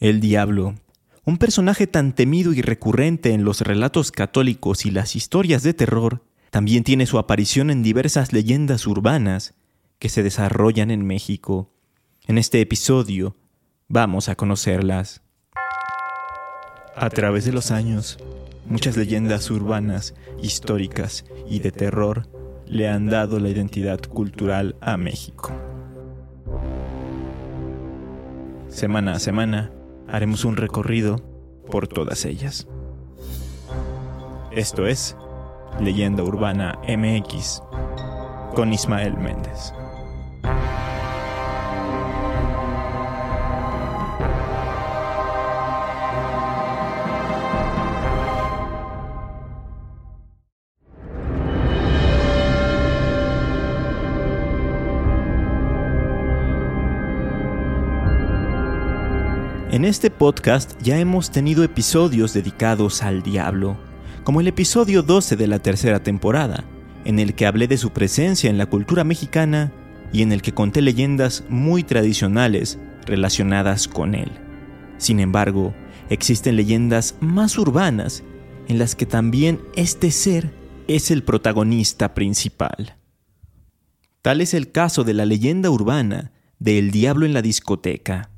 El diablo, un personaje tan temido y recurrente en los relatos católicos y las historias de terror, también tiene su aparición en diversas leyendas urbanas que se desarrollan en México. En este episodio vamos a conocerlas. A través de los años, muchas leyendas urbanas, históricas y de terror le han dado la identidad cultural a México. Semana a semana haremos un recorrido por todas ellas. Esto es Leyenda Urbana MX con Ismael Méndez. En este podcast ya hemos tenido episodios dedicados al diablo, como el episodio 12 de la tercera temporada, en el que hablé de su presencia en la cultura mexicana y en el que conté leyendas muy tradicionales relacionadas con él. Sin embargo, existen leyendas más urbanas en las que también este ser es el protagonista principal. Tal es el caso de la leyenda urbana de El Diablo en la discoteca.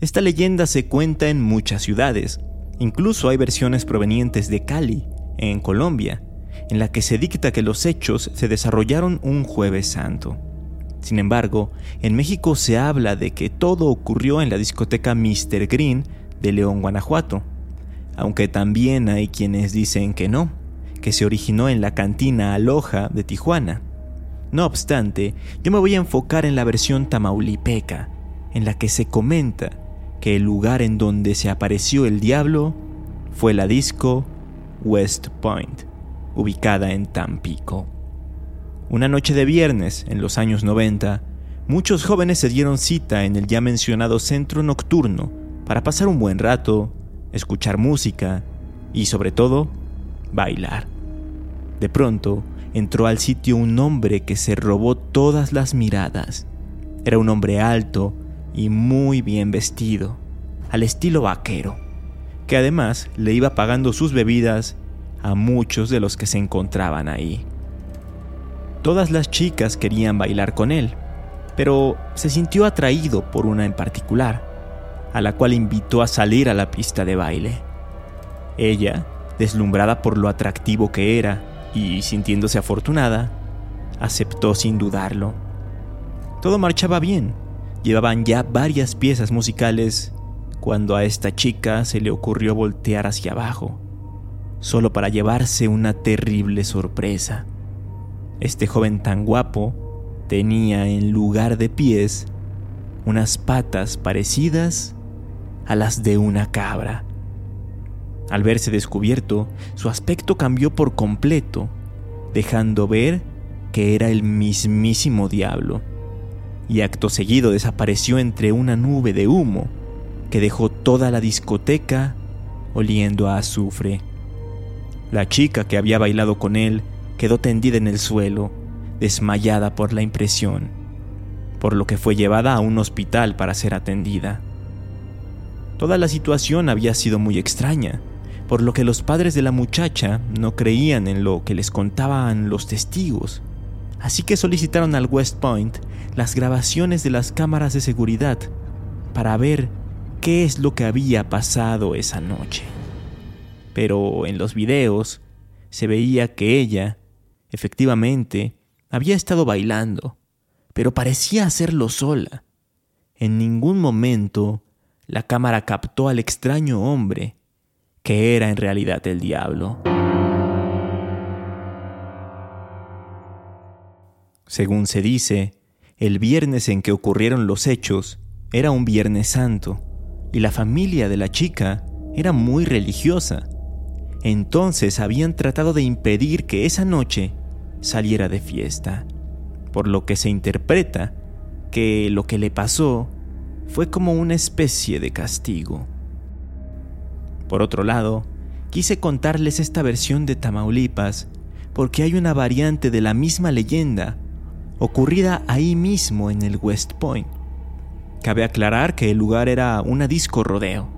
Esta leyenda se cuenta en muchas ciudades, incluso hay versiones provenientes de Cali, en Colombia, en la que se dicta que los hechos se desarrollaron un jueves santo. Sin embargo, en México se habla de que todo ocurrió en la discoteca Mr. Green de León, Guanajuato, aunque también hay quienes dicen que no, que se originó en la cantina Aloha de Tijuana. No obstante, yo me voy a enfocar en la versión tamaulipeca, en la que se comenta que el lugar en donde se apareció el diablo fue la disco West Point, ubicada en Tampico. Una noche de viernes, en los años 90, muchos jóvenes se dieron cita en el ya mencionado centro nocturno para pasar un buen rato, escuchar música y sobre todo, bailar. De pronto, entró al sitio un hombre que se robó todas las miradas. Era un hombre alto, y muy bien vestido, al estilo vaquero, que además le iba pagando sus bebidas a muchos de los que se encontraban ahí. Todas las chicas querían bailar con él, pero se sintió atraído por una en particular, a la cual invitó a salir a la pista de baile. Ella, deslumbrada por lo atractivo que era y sintiéndose afortunada, aceptó sin dudarlo. Todo marchaba bien, Llevaban ya varias piezas musicales cuando a esta chica se le ocurrió voltear hacia abajo, solo para llevarse una terrible sorpresa. Este joven tan guapo tenía en lugar de pies unas patas parecidas a las de una cabra. Al verse descubierto, su aspecto cambió por completo, dejando ver que era el mismísimo diablo y acto seguido desapareció entre una nube de humo que dejó toda la discoteca oliendo a azufre. La chica que había bailado con él quedó tendida en el suelo, desmayada por la impresión, por lo que fue llevada a un hospital para ser atendida. Toda la situación había sido muy extraña, por lo que los padres de la muchacha no creían en lo que les contaban los testigos así que solicitaron al West Point las grabaciones de las cámaras de seguridad para ver qué es lo que había pasado esa noche. Pero en los videos se veía que ella, efectivamente, había estado bailando, pero parecía hacerlo sola. En ningún momento la cámara captó al extraño hombre, que era en realidad el diablo. Según se dice, el viernes en que ocurrieron los hechos era un viernes santo y la familia de la chica era muy religiosa. Entonces habían tratado de impedir que esa noche saliera de fiesta, por lo que se interpreta que lo que le pasó fue como una especie de castigo. Por otro lado, quise contarles esta versión de Tamaulipas porque hay una variante de la misma leyenda ocurrida ahí mismo en el West Point. Cabe aclarar que el lugar era una disco rodeo,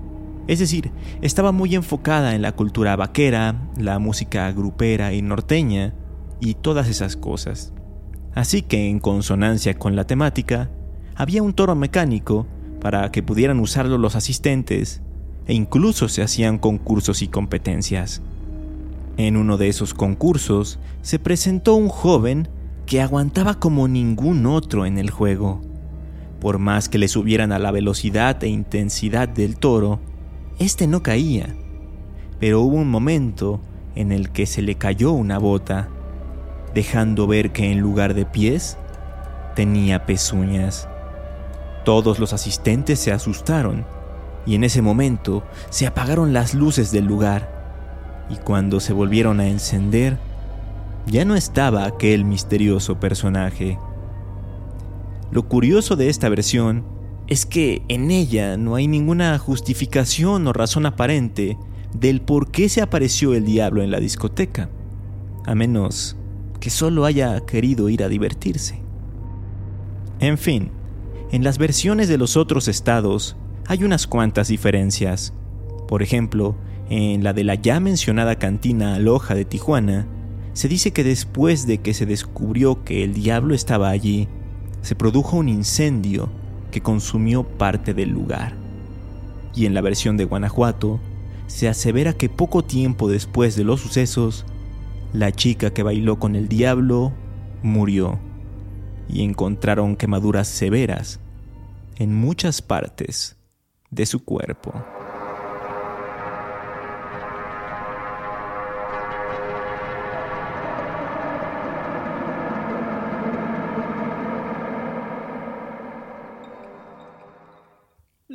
es decir, estaba muy enfocada en la cultura vaquera, la música grupera y norteña y todas esas cosas. Así que en consonancia con la temática, había un toro mecánico para que pudieran usarlo los asistentes e incluso se hacían concursos y competencias. En uno de esos concursos se presentó un joven que aguantaba como ningún otro en el juego. Por más que le subieran a la velocidad e intensidad del toro, este no caía. Pero hubo un momento en el que se le cayó una bota, dejando ver que en lugar de pies tenía pezuñas. Todos los asistentes se asustaron y en ese momento se apagaron las luces del lugar y cuando se volvieron a encender ya no estaba aquel misterioso personaje. Lo curioso de esta versión es que en ella no hay ninguna justificación o razón aparente del por qué se apareció el diablo en la discoteca, a menos que solo haya querido ir a divertirse. En fin, en las versiones de los otros estados hay unas cuantas diferencias. Por ejemplo, en la de la ya mencionada cantina Aloja de Tijuana, se dice que después de que se descubrió que el diablo estaba allí, se produjo un incendio que consumió parte del lugar. Y en la versión de Guanajuato, se asevera que poco tiempo después de los sucesos, la chica que bailó con el diablo murió y encontraron quemaduras severas en muchas partes de su cuerpo.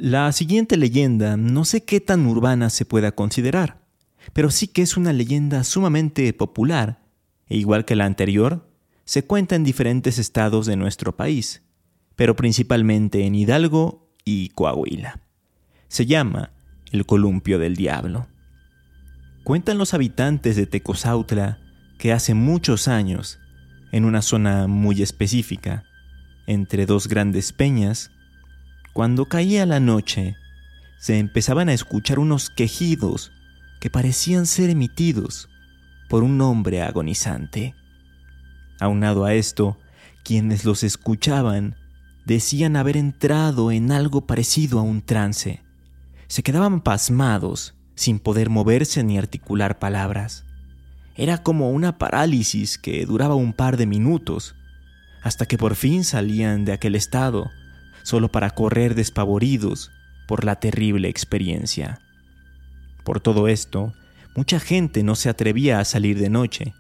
La siguiente leyenda no sé qué tan urbana se pueda considerar, pero sí que es una leyenda sumamente popular, e igual que la anterior, se cuenta en diferentes estados de nuestro país, pero principalmente en Hidalgo y Coahuila. Se llama el columpio del diablo. Cuentan los habitantes de Tecozautla que hace muchos años, en una zona muy específica, entre dos grandes peñas, cuando caía la noche, se empezaban a escuchar unos quejidos que parecían ser emitidos por un hombre agonizante. Aunado a esto, quienes los escuchaban decían haber entrado en algo parecido a un trance. Se quedaban pasmados, sin poder moverse ni articular palabras. Era como una parálisis que duraba un par de minutos, hasta que por fin salían de aquel estado solo para correr despavoridos por la terrible experiencia. Por todo esto, mucha gente no se atrevía a salir de noche,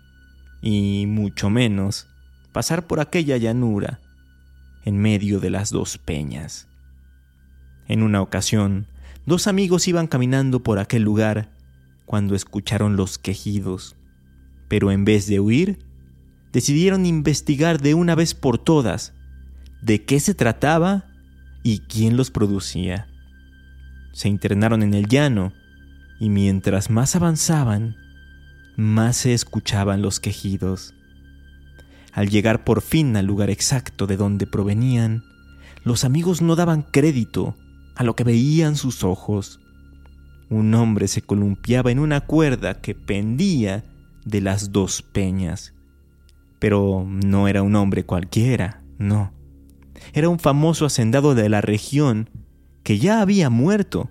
y mucho menos pasar por aquella llanura en medio de las dos peñas. En una ocasión, dos amigos iban caminando por aquel lugar cuando escucharon los quejidos, pero en vez de huir, decidieron investigar de una vez por todas de qué se trataba y quién los producía. Se internaron en el llano y mientras más avanzaban, más se escuchaban los quejidos. Al llegar por fin al lugar exacto de donde provenían, los amigos no daban crédito a lo que veían sus ojos. Un hombre se columpiaba en una cuerda que pendía de las dos peñas. Pero no era un hombre cualquiera, no era un famoso hacendado de la región que ya había muerto.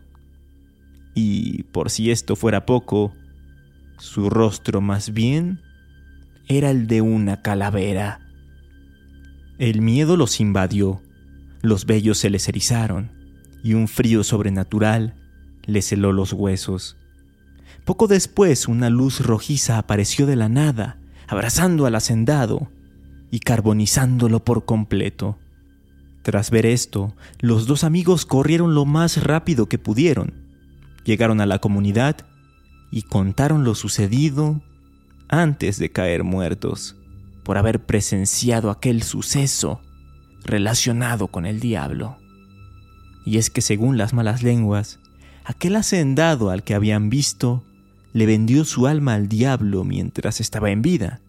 Y por si esto fuera poco, su rostro más bien era el de una calavera. El miedo los invadió, los vellos se les erizaron y un frío sobrenatural les heló los huesos. Poco después una luz rojiza apareció de la nada, abrazando al hacendado y carbonizándolo por completo. Tras ver esto, los dos amigos corrieron lo más rápido que pudieron. Llegaron a la comunidad y contaron lo sucedido antes de caer muertos por haber presenciado aquel suceso relacionado con el diablo. Y es que según las malas lenguas, aquel hacendado al que habían visto le vendió su alma al diablo mientras estaba en vida.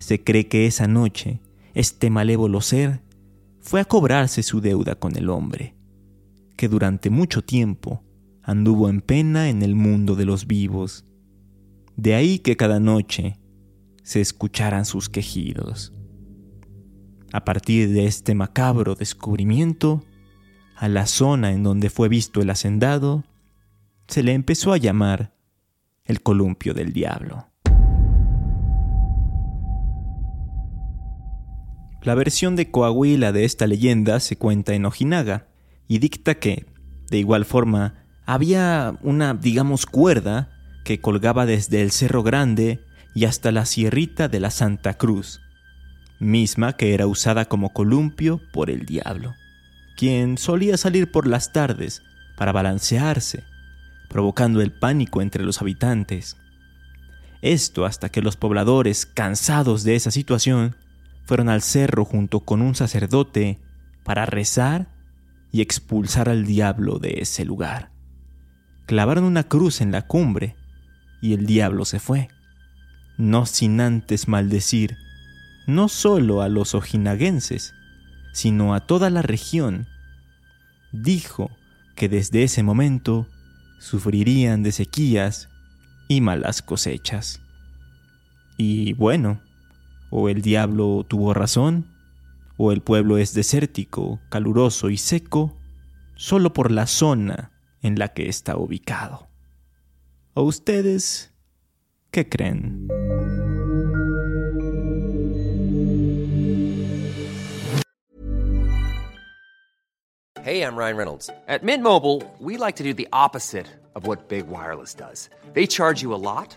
Se cree que esa noche este malévolo ser fue a cobrarse su deuda con el hombre, que durante mucho tiempo anduvo en pena en el mundo de los vivos. De ahí que cada noche se escucharan sus quejidos. A partir de este macabro descubrimiento, a la zona en donde fue visto el hacendado se le empezó a llamar el columpio del diablo. La versión de Coahuila de esta leyenda se cuenta en Ojinaga y dicta que, de igual forma, había una, digamos, cuerda que colgaba desde el Cerro Grande y hasta la Sierrita de la Santa Cruz, misma que era usada como columpio por el diablo, quien solía salir por las tardes para balancearse, provocando el pánico entre los habitantes. Esto hasta que los pobladores, cansados de esa situación, fueron al cerro junto con un sacerdote para rezar y expulsar al diablo de ese lugar. Clavaron una cruz en la cumbre y el diablo se fue, no sin antes maldecir no solo a los ojinaguenses, sino a toda la región. Dijo que desde ese momento sufrirían de sequías y malas cosechas. Y bueno, o el diablo tuvo razón, o el pueblo es desértico, caluroso y seco, solo por la zona en la que está ubicado. ¿O ustedes qué creen? Hey, I'm Ryan Reynolds. At Mint Mobile, we like to do the opposite of what Big Wireless does. They charge you a lot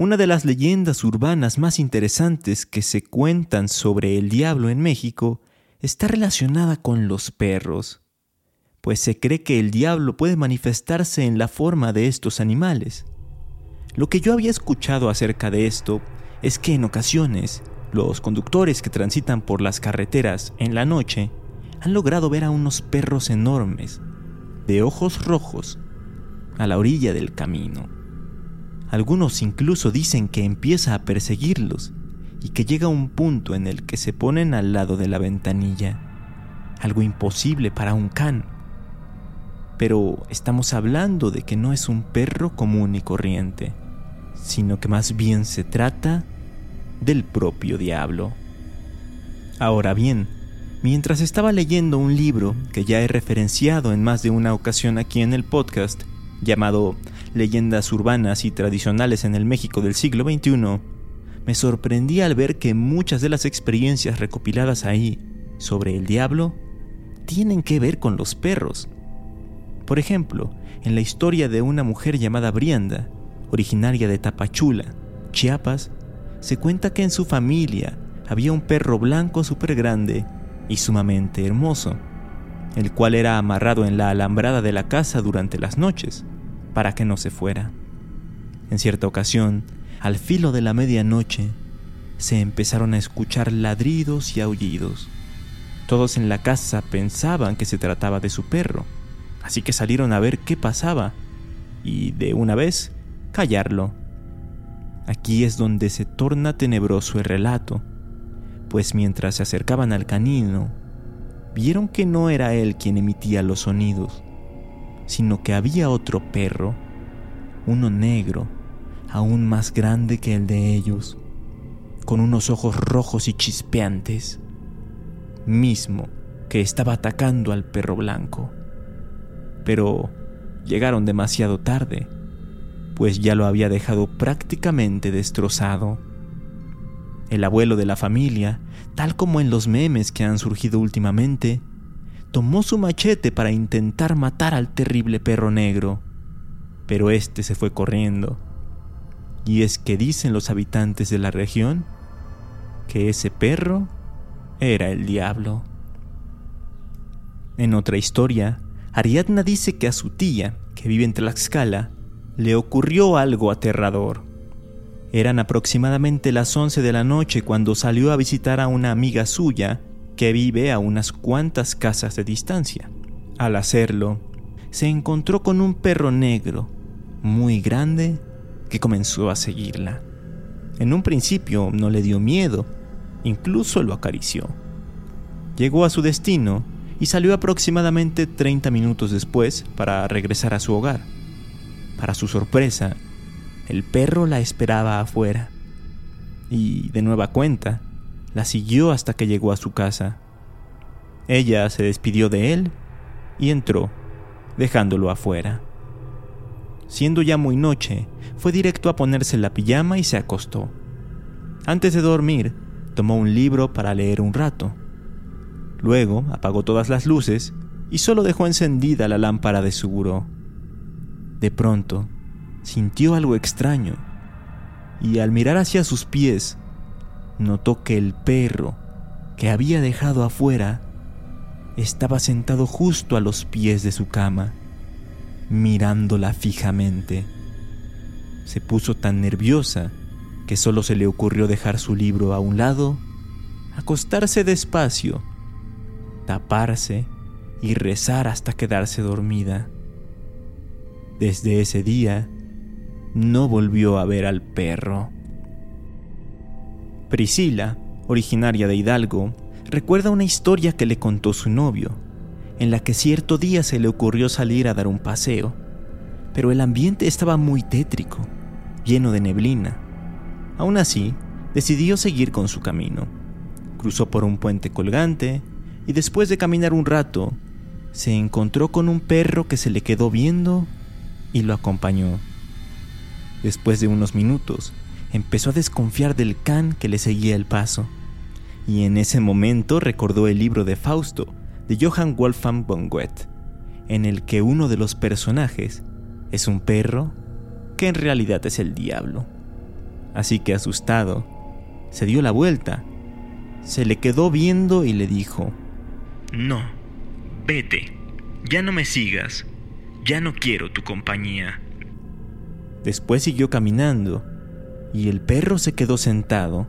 Una de las leyendas urbanas más interesantes que se cuentan sobre el diablo en México está relacionada con los perros, pues se cree que el diablo puede manifestarse en la forma de estos animales. Lo que yo había escuchado acerca de esto es que en ocasiones los conductores que transitan por las carreteras en la noche han logrado ver a unos perros enormes, de ojos rojos, a la orilla del camino. Algunos incluso dicen que empieza a perseguirlos y que llega un punto en el que se ponen al lado de la ventanilla. Algo imposible para un can. Pero estamos hablando de que no es un perro común y corriente, sino que más bien se trata del propio diablo. Ahora bien, mientras estaba leyendo un libro que ya he referenciado en más de una ocasión aquí en el podcast, llamado Leyendas urbanas y tradicionales en el México del siglo XXI, me sorprendí al ver que muchas de las experiencias recopiladas ahí sobre el diablo tienen que ver con los perros. Por ejemplo, en la historia de una mujer llamada Brianda, originaria de Tapachula, Chiapas, se cuenta que en su familia había un perro blanco súper grande y sumamente hermoso, el cual era amarrado en la alambrada de la casa durante las noches para que no se fuera. En cierta ocasión, al filo de la medianoche, se empezaron a escuchar ladridos y aullidos. Todos en la casa pensaban que se trataba de su perro, así que salieron a ver qué pasaba y, de una vez, callarlo. Aquí es donde se torna tenebroso el relato, pues mientras se acercaban al canino, vieron que no era él quien emitía los sonidos, sino que había otro perro, uno negro, aún más grande que el de ellos, con unos ojos rojos y chispeantes, mismo que estaba atacando al perro blanco. Pero llegaron demasiado tarde, pues ya lo había dejado prácticamente destrozado. El abuelo de la familia, tal como en los memes que han surgido últimamente, tomó su machete para intentar matar al terrible perro negro, pero este se fue corriendo. Y es que dicen los habitantes de la región que ese perro era el diablo. En otra historia, Ariadna dice que a su tía, que vive en Tlaxcala, le ocurrió algo aterrador. Eran aproximadamente las 11 de la noche cuando salió a visitar a una amiga suya que vive a unas cuantas casas de distancia. Al hacerlo, se encontró con un perro negro, muy grande, que comenzó a seguirla. En un principio no le dio miedo, incluso lo acarició. Llegó a su destino y salió aproximadamente 30 minutos después para regresar a su hogar. Para su sorpresa, el perro la esperaba afuera y, de nueva cuenta, la siguió hasta que llegó a su casa. Ella se despidió de él y entró, dejándolo afuera. Siendo ya muy noche, fue directo a ponerse la pijama y se acostó. Antes de dormir, tomó un libro para leer un rato. Luego apagó todas las luces y solo dejó encendida la lámpara de su buró. De pronto, sintió algo extraño y al mirar hacia sus pies, notó que el perro que había dejado afuera estaba sentado justo a los pies de su cama, mirándola fijamente. Se puso tan nerviosa que solo se le ocurrió dejar su libro a un lado, acostarse despacio, taparse y rezar hasta quedarse dormida. Desde ese día, no volvió a ver al perro. Priscila, originaria de Hidalgo, recuerda una historia que le contó su novio, en la que cierto día se le ocurrió salir a dar un paseo, pero el ambiente estaba muy tétrico, lleno de neblina. Aún así, decidió seguir con su camino. Cruzó por un puente colgante y después de caminar un rato, se encontró con un perro que se le quedó viendo y lo acompañó. Después de unos minutos, empezó a desconfiar del can que le seguía el paso, y en ese momento recordó el libro de Fausto de Johann Wolfgang von Goethe, en el que uno de los personajes es un perro que en realidad es el diablo. Así que asustado, se dio la vuelta, se le quedó viendo y le dijo, No, vete, ya no me sigas, ya no quiero tu compañía. Después siguió caminando y el perro se quedó sentado,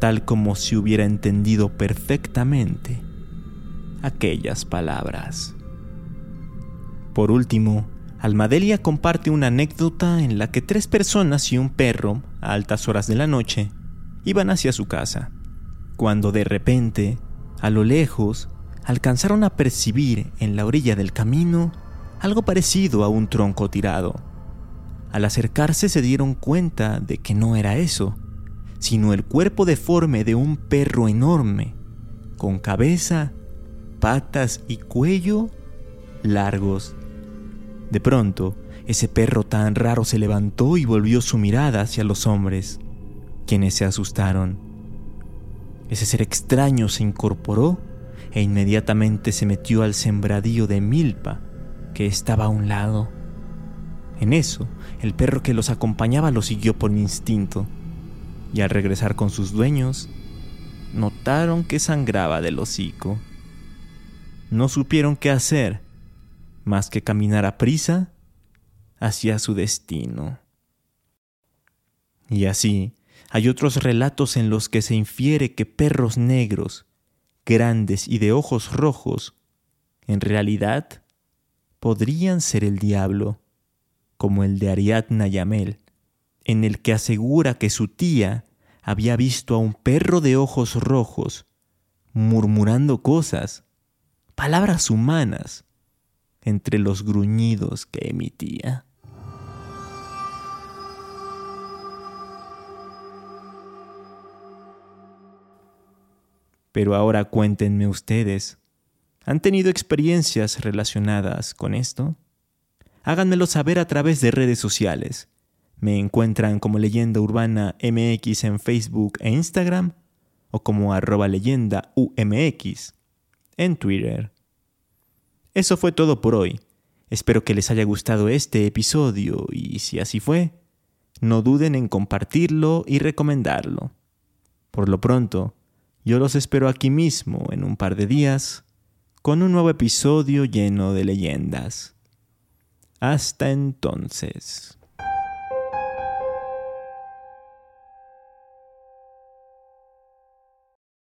tal como si hubiera entendido perfectamente aquellas palabras. Por último, Almadelia comparte una anécdota en la que tres personas y un perro, a altas horas de la noche, iban hacia su casa, cuando de repente, a lo lejos, alcanzaron a percibir en la orilla del camino algo parecido a un tronco tirado. Al acercarse se dieron cuenta de que no era eso, sino el cuerpo deforme de un perro enorme, con cabeza, patas y cuello largos. De pronto, ese perro tan raro se levantó y volvió su mirada hacia los hombres, quienes se asustaron. Ese ser extraño se incorporó e inmediatamente se metió al sembradío de milpa que estaba a un lado. En eso, el perro que los acompañaba lo siguió por instinto, y al regresar con sus dueños, notaron que sangraba del hocico. No supieron qué hacer, más que caminar a prisa hacia su destino. Y así, hay otros relatos en los que se infiere que perros negros, grandes y de ojos rojos, en realidad podrían ser el diablo, como el de Ariadna Yamel, en el que asegura que su tía había visto a un perro de ojos rojos murmurando cosas, palabras humanas, entre los gruñidos que emitía. Pero ahora cuéntenme ustedes, ¿Han tenido experiencias relacionadas con esto? Háganmelo saber a través de redes sociales. Me encuentran como Leyenda Urbana MX en Facebook e Instagram o como arroba leyenda UMX en Twitter. Eso fue todo por hoy. Espero que les haya gustado este episodio y si así fue, no duden en compartirlo y recomendarlo. Por lo pronto, yo los espero aquí mismo en un par de días con un nuevo episodio lleno de leyendas. Hasta entonces.